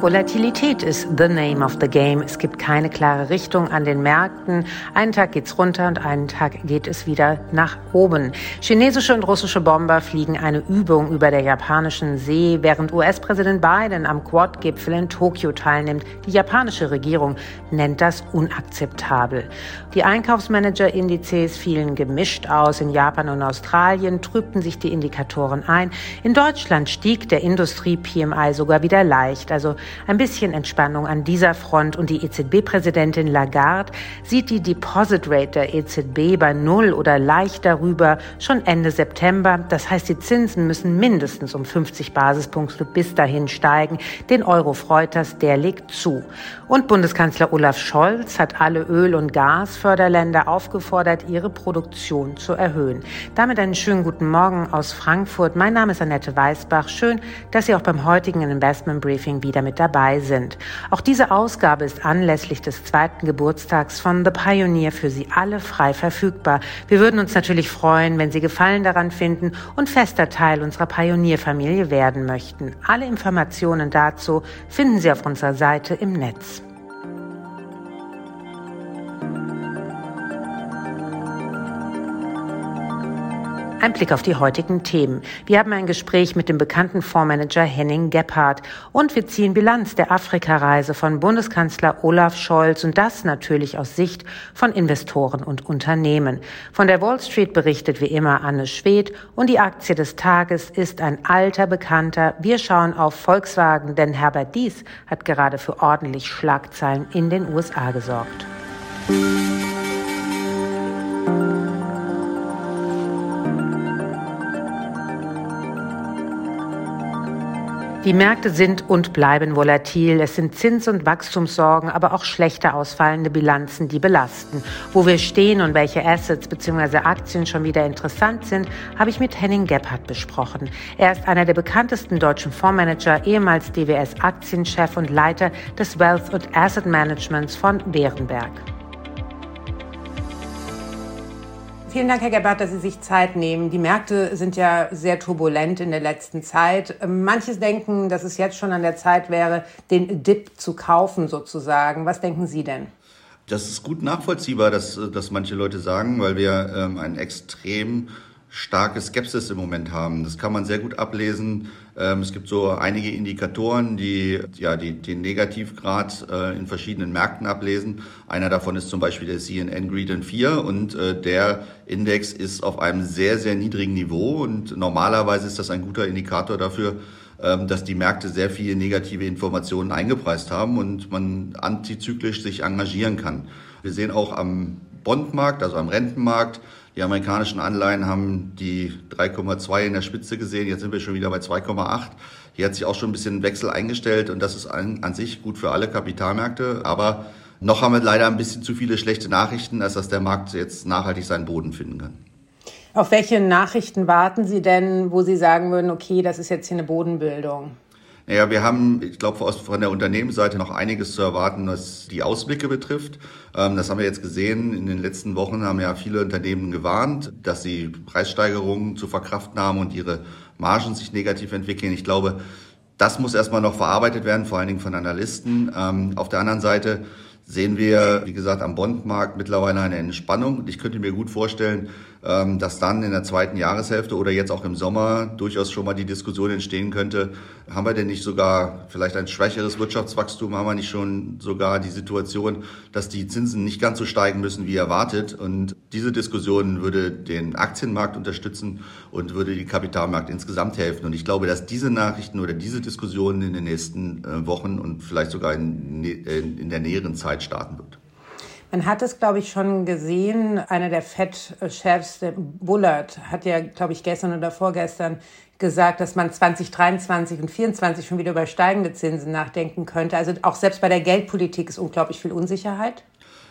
Volatilität ist the name of the game. Es gibt keine klare Richtung an den Märkten. Einen Tag geht's runter und einen Tag geht es wieder nach oben. Chinesische und russische Bomber fliegen eine Übung über der japanischen See, während US-Präsident Biden am Quad-Gipfel in Tokio teilnimmt. Die japanische Regierung nennt das unakzeptabel. Die Einkaufsmanager-Indizes fielen gemischt aus. In Japan und Australien trübten sich die Indikatoren ein. In Deutschland stieg der Industrie-PMI sogar wieder leicht. Also ein bisschen Entspannung an dieser Front und die EZB-Präsidentin Lagarde sieht die Deposit Rate der EZB bei Null oder leicht darüber schon Ende September. Das heißt, die Zinsen müssen mindestens um 50 Basispunkte bis dahin steigen. Den Euro freut das, der legt zu. Und Bundeskanzler Olaf Scholz hat alle Öl- und Gasförderländer aufgefordert, ihre Produktion zu erhöhen. Damit einen schönen guten Morgen aus Frankfurt. Mein Name ist Annette Weißbach. Schön, dass Sie auch beim heutigen Investment Briefing wieder mit dabei sind. Auch diese Ausgabe ist anlässlich des zweiten Geburtstags von The Pioneer für Sie alle frei verfügbar. Wir würden uns natürlich freuen, wenn Sie Gefallen daran finden und fester Teil unserer Pionierfamilie werden möchten. Alle Informationen dazu finden Sie auf unserer Seite im Netz. Ein Blick auf die heutigen Themen. Wir haben ein Gespräch mit dem bekannten Fondsmanager Henning Gebhardt und wir ziehen Bilanz der Afrikareise von Bundeskanzler Olaf Scholz und das natürlich aus Sicht von Investoren und Unternehmen. Von der Wall Street berichtet wie immer Anne Schwedt und die Aktie des Tages ist ein alter Bekannter. Wir schauen auf Volkswagen, denn Herbert Dies hat gerade für ordentlich Schlagzeilen in den USA gesorgt. Die Märkte sind und bleiben volatil. Es sind Zins- und Wachstumssorgen, aber auch schlechter ausfallende Bilanzen, die belasten. Wo wir stehen und welche Assets bzw. Aktien schon wieder interessant sind, habe ich mit Henning Gebhardt besprochen. Er ist einer der bekanntesten deutschen Fondsmanager, ehemals DWS-Aktienchef und Leiter des Wealth und Asset Managements von Bärenberg. Vielen Dank, Herr Gebhardt, dass Sie sich Zeit nehmen. Die Märkte sind ja sehr turbulent in der letzten Zeit. Manches denken, dass es jetzt schon an der Zeit wäre, den Dip zu kaufen sozusagen. Was denken Sie denn? Das ist gut nachvollziehbar, dass, dass manche Leute sagen, weil wir ähm, einen extrem starke Skepsis im Moment haben. Das kann man sehr gut ablesen. Ähm, es gibt so einige Indikatoren, die ja die, den Negativgrad äh, in verschiedenen Märkten ablesen. Einer davon ist zum Beispiel der CNN Greed 4 und äh, der Index ist auf einem sehr, sehr niedrigen Niveau und normalerweise ist das ein guter Indikator dafür, ähm, dass die Märkte sehr viele negative Informationen eingepreist haben und man antizyklisch sich engagieren kann. Wir sehen auch am Bondmarkt, also am Rentenmarkt, die amerikanischen Anleihen haben die 3,2 in der Spitze gesehen. Jetzt sind wir schon wieder bei 2,8. Hier hat sich auch schon ein bisschen Wechsel eingestellt und das ist an, an sich gut für alle Kapitalmärkte. Aber noch haben wir leider ein bisschen zu viele schlechte Nachrichten, als dass der Markt jetzt nachhaltig seinen Boden finden kann. Auf welche Nachrichten warten Sie denn, wo Sie sagen würden, okay, das ist jetzt hier eine Bodenbildung? Naja, wir haben, ich glaube, von der Unternehmensseite noch einiges zu erwarten, was die Ausblicke betrifft. Ähm, das haben wir jetzt gesehen. In den letzten Wochen haben ja viele Unternehmen gewarnt, dass sie Preissteigerungen zu verkraften haben und ihre Margen sich negativ entwickeln. Ich glaube, das muss erstmal noch verarbeitet werden, vor allen Dingen von Analysten. Ähm, auf der anderen Seite sehen wir, wie gesagt, am Bondmarkt mittlerweile eine Entspannung. Ich könnte mir gut vorstellen, dass dann in der zweiten Jahreshälfte oder jetzt auch im Sommer durchaus schon mal die Diskussion entstehen könnte, haben wir denn nicht sogar vielleicht ein schwächeres Wirtschaftswachstum, haben wir nicht schon sogar die Situation, dass die Zinsen nicht ganz so steigen müssen wie erwartet. Und diese Diskussion würde den Aktienmarkt unterstützen und würde den Kapitalmarkt insgesamt helfen. Und ich glaube, dass diese Nachrichten oder diese Diskussionen in den nächsten äh, Wochen und vielleicht sogar in, in der näheren Zeit starten wird. Man hat es, glaube ich, schon gesehen. Einer der Fed-Chefs, der Bullard, hat ja, glaube ich, gestern oder vorgestern gesagt, dass man 2023 und 2024 schon wieder über steigende Zinsen nachdenken könnte. Also auch selbst bei der Geldpolitik ist unglaublich viel Unsicherheit.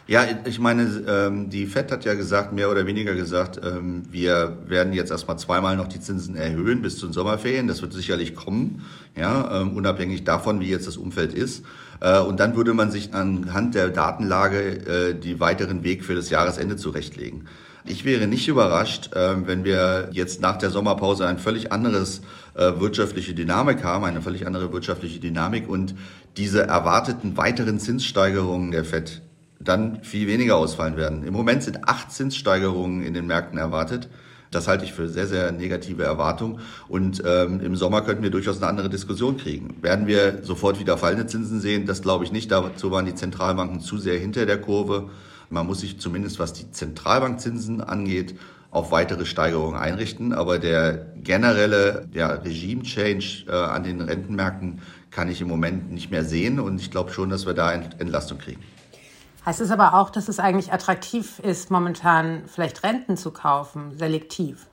Ja, ich meine, ähm, die FED hat ja gesagt, mehr oder weniger gesagt, ähm, wir werden jetzt erstmal zweimal noch die Zinsen erhöhen bis zu den Sommerferien. Das wird sicherlich kommen, ja, ähm, unabhängig davon, wie jetzt das Umfeld ist. Äh, und dann würde man sich anhand der Datenlage äh, die weiteren Weg für das Jahresende zurechtlegen. Ich wäre nicht überrascht, äh, wenn wir jetzt nach der Sommerpause ein völlig anderes wirtschaftliche Dynamik haben, eine völlig andere wirtschaftliche Dynamik und diese erwarteten weiteren Zinssteigerungen der FED dann viel weniger ausfallen werden. Im Moment sind acht Zinssteigerungen in den Märkten erwartet. Das halte ich für sehr, sehr negative Erwartung. Und ähm, im Sommer könnten wir durchaus eine andere Diskussion kriegen. Werden wir sofort wieder fallende Zinsen sehen? Das glaube ich nicht. Dazu waren die Zentralbanken zu sehr hinter der Kurve. Man muss sich zumindest, was die Zentralbankzinsen angeht, auf weitere Steigerungen einrichten. Aber der generelle ja, Regime-Change äh, an den Rentenmärkten kann ich im Moment nicht mehr sehen. Und ich glaube schon, dass wir da Entlastung kriegen. Heißt es aber auch, dass es eigentlich attraktiv ist, momentan vielleicht Renten zu kaufen, selektiv?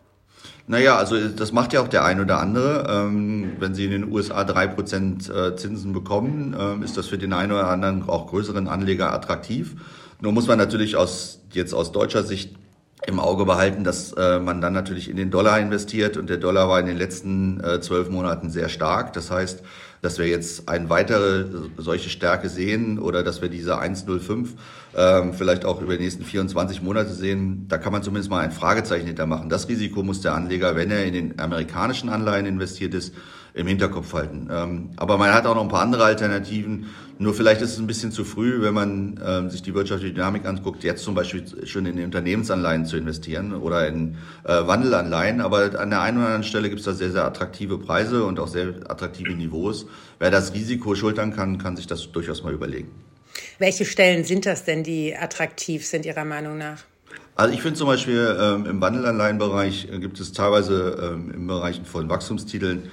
Naja, also das macht ja auch der ein oder andere. Ähm, wenn Sie in den USA drei Prozent äh, Zinsen bekommen, ähm, ist das für den einen oder anderen auch größeren Anleger attraktiv. Nur muss man natürlich aus, jetzt aus deutscher Sicht im Auge behalten, dass äh, man dann natürlich in den Dollar investiert und der Dollar war in den letzten äh, zwölf Monaten sehr stark. Das heißt, dass wir jetzt eine weitere solche Stärke sehen oder dass wir diese 1,05 ähm, vielleicht auch über die nächsten 24 Monate sehen, da kann man zumindest mal ein Fragezeichen hintermachen. Das Risiko muss der Anleger, wenn er in den amerikanischen Anleihen investiert ist, im Hinterkopf halten. Ähm, aber man hat auch noch ein paar andere Alternativen. Nur vielleicht ist es ein bisschen zu früh, wenn man ähm, sich die wirtschaftliche Dynamik anguckt, jetzt zum Beispiel schon in Unternehmensanleihen zu investieren oder in äh, Wandelanleihen. Aber an der einen oder anderen Stelle gibt es da sehr, sehr attraktive Preise und auch sehr attraktive Niveaus. Wer das Risiko schultern kann, kann sich das durchaus mal überlegen. Welche Stellen sind das denn, die attraktiv sind Ihrer Meinung nach? Also ich finde zum Beispiel ähm, im Wandelanleihenbereich äh, gibt es teilweise ähm, im Bereich von Wachstumstiteln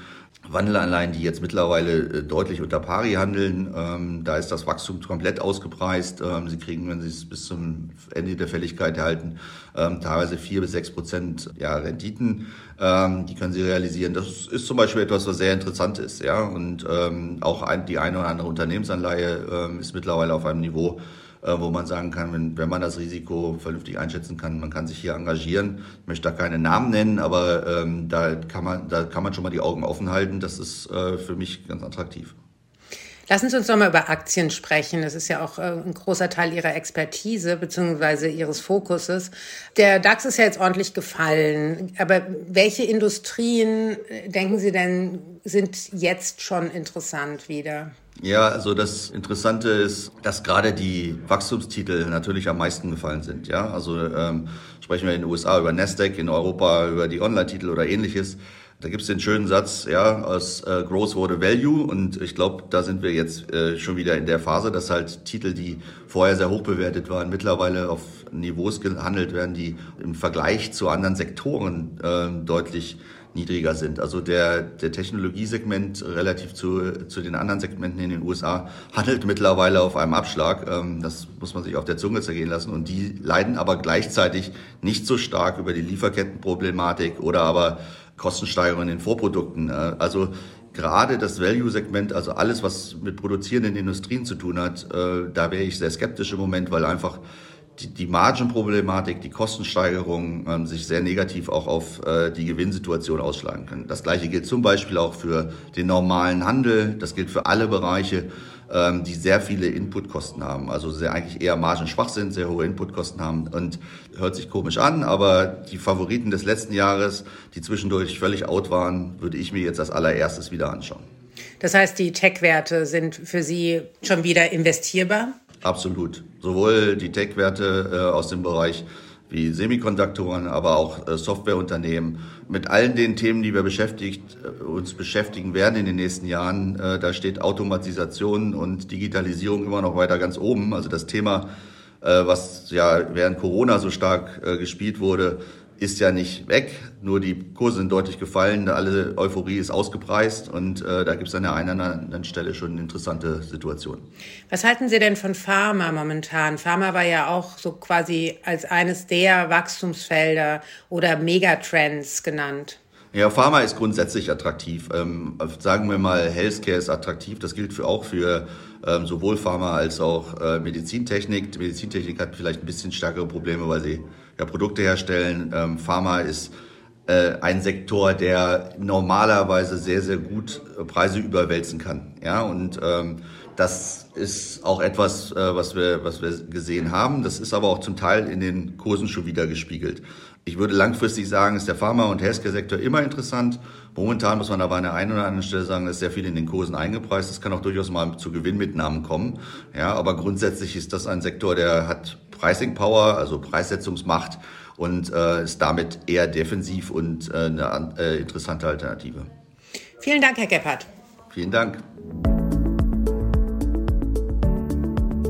Wandelanleihen, die jetzt mittlerweile äh, deutlich unter Pari handeln. Ähm, da ist das Wachstum komplett ausgepreist. Ähm, Sie kriegen, wenn Sie es bis zum Ende der Fälligkeit erhalten, ähm, teilweise vier bis sechs Prozent ja, Renditen. Ähm, die können Sie realisieren. Das ist zum Beispiel etwas, was sehr interessant ist. Ja? Und ähm, auch ein, die eine oder andere Unternehmensanleihe ähm, ist mittlerweile auf einem Niveau, wo man sagen kann, wenn, wenn man das Risiko vernünftig einschätzen kann, man kann sich hier engagieren. Ich möchte da keine Namen nennen, aber ähm, da, kann man, da kann man schon mal die Augen offen halten. Das ist äh, für mich ganz attraktiv. Lassen Sie uns noch mal über Aktien sprechen. Das ist ja auch äh, ein großer Teil Ihrer Expertise bzw. Ihres Fokuses. Der DAX ist ja jetzt ordentlich gefallen. Aber welche Industrien, äh, denken Sie denn, sind jetzt schon interessant wieder? Ja, also das Interessante ist, dass gerade die Wachstumstitel natürlich am meisten gefallen sind. Ja, also ähm, sprechen wir in den USA über Nasdaq, in Europa über die Online-Titel oder ähnliches. Da gibt es den schönen Satz, ja, aus äh, Growth wurde Value und ich glaube, da sind wir jetzt äh, schon wieder in der Phase, dass halt Titel, die vorher sehr hoch bewertet waren, mittlerweile auf Niveaus gehandelt werden, die im Vergleich zu anderen Sektoren äh, deutlich niedriger sind. Also der, der Technologiesegment relativ zu, zu den anderen Segmenten in den USA handelt mittlerweile auf einem Abschlag. Ähm, das muss man sich auf der Zunge zergehen lassen. Und die leiden aber gleichzeitig nicht so stark über die Lieferkettenproblematik oder aber Kostensteigerungen in den Vorprodukten. Äh, also gerade das Value-Segment, also alles, was mit produzierenden Industrien zu tun hat, äh, da wäre ich sehr skeptisch im Moment, weil einfach die, die Margenproblematik, die Kostensteigerung ähm, sich sehr negativ auch auf äh, die Gewinnsituation ausschlagen können. Das gleiche gilt zum Beispiel auch für den normalen Handel. Das gilt für alle Bereiche, ähm, die sehr viele Inputkosten haben. Also sehr eigentlich eher margenschwach sind, sehr hohe Inputkosten haben und hört sich komisch an, aber die Favoriten des letzten Jahres, die zwischendurch völlig out waren, würde ich mir jetzt als allererstes wieder anschauen. Das heißt, die Tech-Werte sind für Sie schon wieder investierbar? Absolut. Sowohl die Tech-Werte äh, aus dem Bereich wie Semikonduktoren, aber auch äh, Softwareunternehmen. Mit allen den Themen, die wir beschäftigt, äh, uns beschäftigen werden in den nächsten Jahren, äh, da steht Automatisation und Digitalisierung immer noch weiter ganz oben. Also das Thema, äh, was ja während Corona so stark äh, gespielt wurde, ist ja nicht weg, nur die Kurse sind deutlich gefallen, alle Euphorie ist ausgepreist und äh, da gibt es an der einen oder anderen Stelle schon interessante Situationen. Was halten Sie denn von Pharma momentan? Pharma war ja auch so quasi als eines der Wachstumsfelder oder Megatrends genannt. Ja, Pharma ist grundsätzlich attraktiv. Ähm, sagen wir mal, Healthcare ist attraktiv. Das gilt für, auch für ähm, sowohl Pharma als auch äh, Medizintechnik. Die Medizintechnik hat vielleicht ein bisschen stärkere Probleme, weil sie ja Produkte herstellen. Ähm, Pharma ist äh, ein Sektor, der normalerweise sehr, sehr gut äh, Preise überwälzen kann. Ja, und ähm, das ist auch etwas, äh, was, wir, was wir gesehen haben. Das ist aber auch zum Teil in den Kursen schon wieder gespiegelt. Ich würde langfristig sagen, ist der Pharma- und Healthcare-Sektor immer interessant. Momentan muss man aber an der einen oder anderen Stelle sagen, ist sehr viel in den Kursen eingepreist. Das kann auch durchaus mal zu Gewinnmitnahmen kommen. Ja, aber grundsätzlich ist das ein Sektor, der hat Pricing Power, also Preissetzungsmacht und äh, ist damit eher defensiv und äh, eine äh, interessante Alternative. Vielen Dank, Herr Gebhardt. Vielen Dank.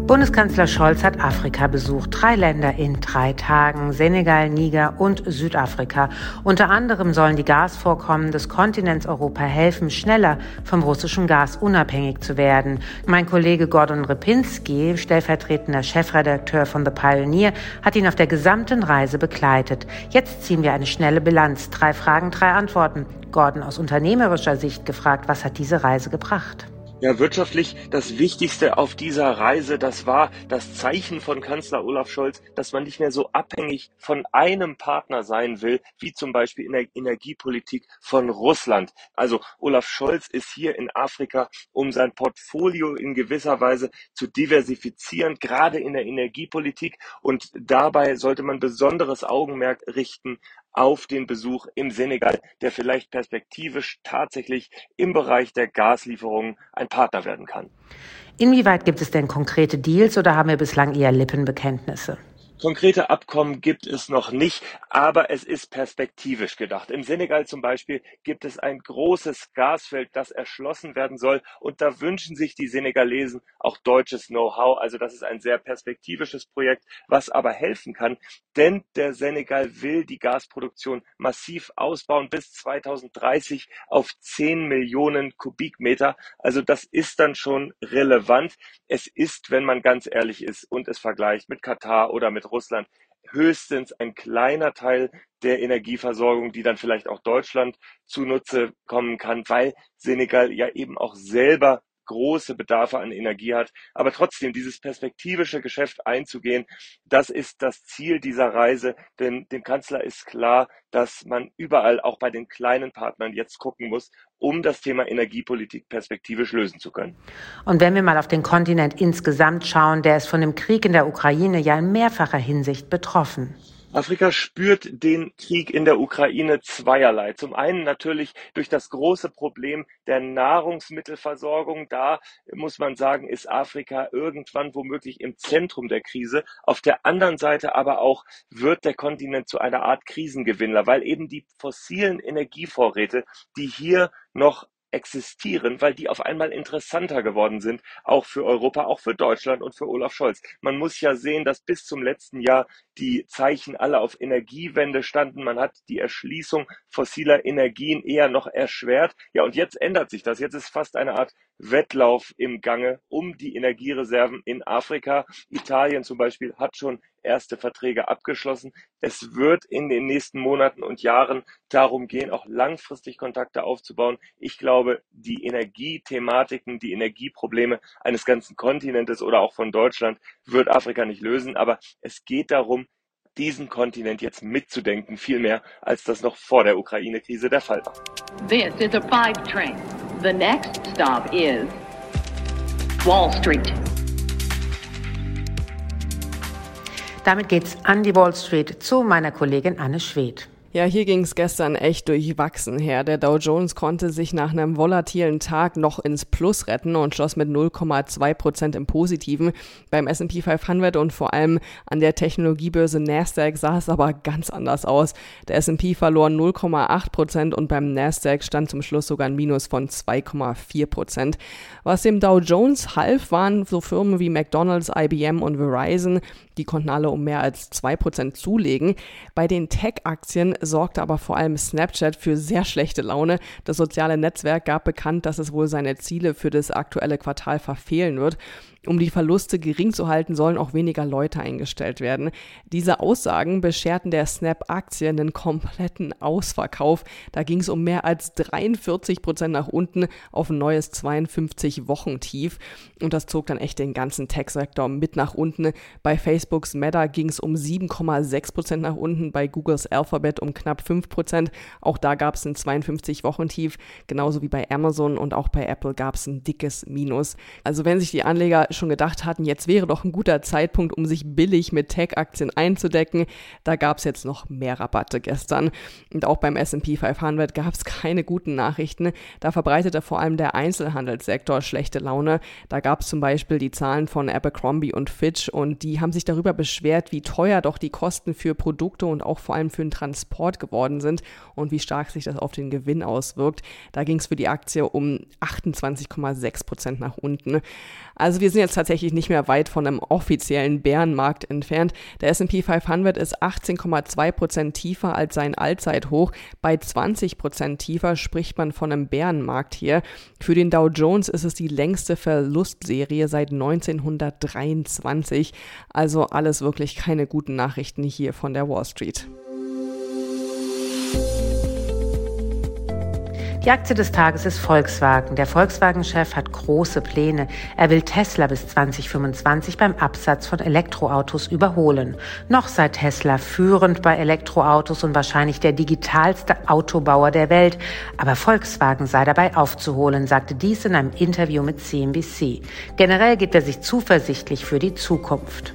Bundeskanzler Scholz hat Afrika besucht. Drei Länder in drei Tagen. Senegal, Niger und Südafrika. Unter anderem sollen die Gasvorkommen des Kontinents Europa helfen, schneller vom russischen Gas unabhängig zu werden. Mein Kollege Gordon Repinski, stellvertretender Chefredakteur von The Pioneer, hat ihn auf der gesamten Reise begleitet. Jetzt ziehen wir eine schnelle Bilanz. Drei Fragen, drei Antworten. Gordon aus unternehmerischer Sicht gefragt, was hat diese Reise gebracht? Ja, wirtschaftlich das Wichtigste auf dieser Reise, das war das Zeichen von Kanzler Olaf Scholz, dass man nicht mehr so abhängig von einem Partner sein will, wie zum Beispiel in der Energiepolitik von Russland. Also Olaf Scholz ist hier in Afrika, um sein Portfolio in gewisser Weise zu diversifizieren, gerade in der Energiepolitik. Und dabei sollte man besonderes Augenmerk richten auf den Besuch im Senegal, der vielleicht perspektivisch tatsächlich im Bereich der Gaslieferungen ein Partner werden kann. Inwieweit gibt es denn konkrete Deals oder haben wir bislang eher Lippenbekenntnisse? Konkrete Abkommen gibt es noch nicht, aber es ist perspektivisch gedacht. Im Senegal zum Beispiel gibt es ein großes Gasfeld, das erschlossen werden soll. Und da wünschen sich die Senegalesen auch deutsches Know-how. Also das ist ein sehr perspektivisches Projekt, was aber helfen kann. Denn der Senegal will die Gasproduktion massiv ausbauen bis 2030 auf 10 Millionen Kubikmeter. Also das ist dann schon relevant. Es ist, wenn man ganz ehrlich ist und es vergleicht mit Katar oder mit Russland höchstens ein kleiner Teil der Energieversorgung, die dann vielleicht auch Deutschland zunutze kommen kann, weil Senegal ja eben auch selber große Bedarfe an Energie hat. Aber trotzdem, dieses perspektivische Geschäft einzugehen, das ist das Ziel dieser Reise. Denn dem Kanzler ist klar, dass man überall, auch bei den kleinen Partnern, jetzt gucken muss, um das Thema Energiepolitik perspektivisch lösen zu können. Und wenn wir mal auf den Kontinent insgesamt schauen, der ist von dem Krieg in der Ukraine ja in mehrfacher Hinsicht betroffen. Afrika spürt den Krieg in der Ukraine zweierlei. Zum einen natürlich durch das große Problem der Nahrungsmittelversorgung. Da muss man sagen, ist Afrika irgendwann womöglich im Zentrum der Krise. Auf der anderen Seite aber auch wird der Kontinent zu einer Art Krisengewinner, weil eben die fossilen Energievorräte, die hier noch existieren, weil die auf einmal interessanter geworden sind, auch für Europa, auch für Deutschland und für Olaf Scholz. Man muss ja sehen, dass bis zum letzten Jahr die Zeichen alle auf Energiewende standen. Man hat die Erschließung fossiler Energien eher noch erschwert. Ja, und jetzt ändert sich das. Jetzt ist fast eine Art Wettlauf im Gange um die Energiereserven in Afrika. Italien zum Beispiel hat schon erste Verträge abgeschlossen. Es wird in den nächsten Monaten und Jahren darum gehen, auch langfristig Kontakte aufzubauen. Ich glaube, die Energiethematiken, die Energieprobleme eines ganzen Kontinentes oder auch von Deutschland wird Afrika nicht lösen. Aber es geht darum, diesen Kontinent jetzt mitzudenken, viel mehr als das noch vor der Ukraine-Krise der Fall war. This is a five train. The next stop is Wall Street. Damit geht's an die Wall Street zu meiner Kollegin Anne Schwedt. Ja, hier ging es gestern echt durchwachsen her. Der Dow Jones konnte sich nach einem volatilen Tag noch ins Plus retten und schloss mit 0,2 Prozent im Positiven. Beim S&P 500 und vor allem an der Technologiebörse Nasdaq sah es aber ganz anders aus. Der S&P verlor 0,8 Prozent und beim Nasdaq stand zum Schluss sogar ein Minus von 2,4 Prozent. Was dem Dow Jones half, waren so Firmen wie McDonald's, IBM und Verizon. Die konnten alle um mehr als 2 Prozent zulegen. Bei den Tech-Aktien sorgte aber vor allem Snapchat für sehr schlechte Laune. Das soziale Netzwerk gab bekannt, dass es wohl seine Ziele für das aktuelle Quartal verfehlen wird. Um die Verluste gering zu halten, sollen auch weniger Leute eingestellt werden. Diese Aussagen bescherten der Snap-Aktie einen kompletten Ausverkauf. Da ging es um mehr als 43 Prozent nach unten auf ein neues 52-Wochen-Tief. Und das zog dann echt den ganzen Tech-Sektor mit nach unten. Bei Facebooks Meta ging es um 7,6 Prozent nach unten, bei Googles Alphabet um knapp 5 Prozent. Auch da gab es ein 52-Wochen-Tief, genauso wie bei Amazon und auch bei Apple gab es ein dickes Minus. Also wenn sich die Anleger schon gedacht hatten, jetzt wäre doch ein guter Zeitpunkt, um sich billig mit Tech-Aktien einzudecken, da gab es jetzt noch mehr Rabatte gestern. Und auch beim S&P 500 gab es keine guten Nachrichten. Da verbreitete vor allem der Einzelhandelssektor schlechte Laune. Da gab es zum Beispiel die Zahlen von Abercrombie und Fitch und die haben sich darüber beschwert, wie teuer doch die Kosten für Produkte und auch vor allem für den Transport geworden sind und wie stark sich das auf den Gewinn auswirkt. Da ging es für die Aktie um 28,6 Prozent nach unten. Also wir sind jetzt tatsächlich nicht mehr weit von einem offiziellen Bärenmarkt entfernt. Der S&P 500 ist 18,2 Prozent tiefer als sein Allzeithoch. Bei 20 Prozent tiefer spricht man von einem Bärenmarkt hier. Für den Dow Jones ist es die längste Verlustserie seit 1923. Also alles wirklich keine guten Nachrichten hier von der Wall Street. Die Aktie des Tages ist Volkswagen. Der Volkswagen-Chef hat große Pläne. Er will Tesla bis 2025 beim Absatz von Elektroautos überholen. Noch sei Tesla führend bei Elektroautos und wahrscheinlich der digitalste Autobauer der Welt. Aber Volkswagen sei dabei aufzuholen, sagte dies in einem Interview mit CNBC. Generell gibt er sich zuversichtlich für die Zukunft.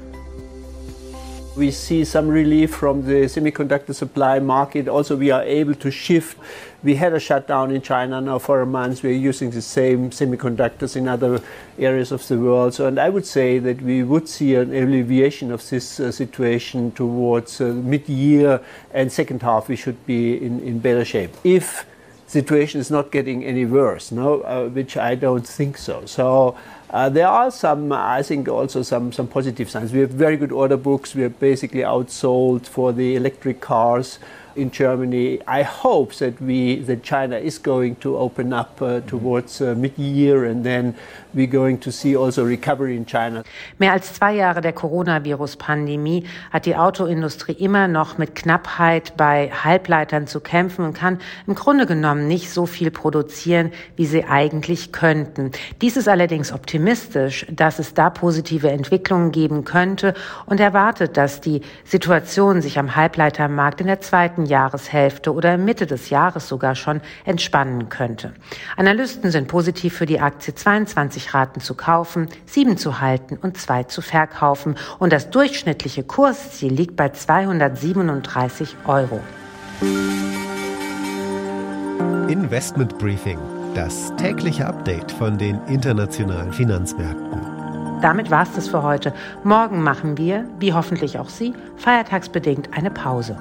We see some relief from the semiconductor supply market. Also, we are able to shift. We had a shutdown in China now for a month. We're using the same semiconductors in other areas of the world. So, and I would say that we would see an alleviation of this uh, situation towards uh, mid-year and second half. We should be in, in better shape if situation is not getting any worse. No, uh, which I don't think so. So. Uh, there are some, I think, also some, some positive signs. We have very good order books. We are basically outsold for the electric cars in Germany. I hope that we that China is going to open up uh, towards uh, mid-year and then we're going to see also recovery in China. Mehr als zwei Jahre der Coronavirus-Pandemie hat die Autoindustrie immer noch mit Knappheit bei Halbleitern zu kämpfen und kann im Grunde genommen nicht so viel produzieren, wie sie eigentlich könnten. Dies ist allerdings optimistisch, dass es da positive Entwicklungen geben könnte und erwartet, dass die Situation sich am Halbleitermarkt in der zweiten Jahreshälfte oder Mitte des Jahres sogar schon entspannen könnte. Analysten sind positiv für die Aktie 22 Raten zu kaufen, 7 zu halten und 2 zu verkaufen und das durchschnittliche Kursziel liegt bei 237 Euro. Investment Briefing, das tägliche Update von den internationalen Finanzmärkten. Damit war es das für heute. Morgen machen wir, wie hoffentlich auch Sie, feiertagsbedingt eine Pause.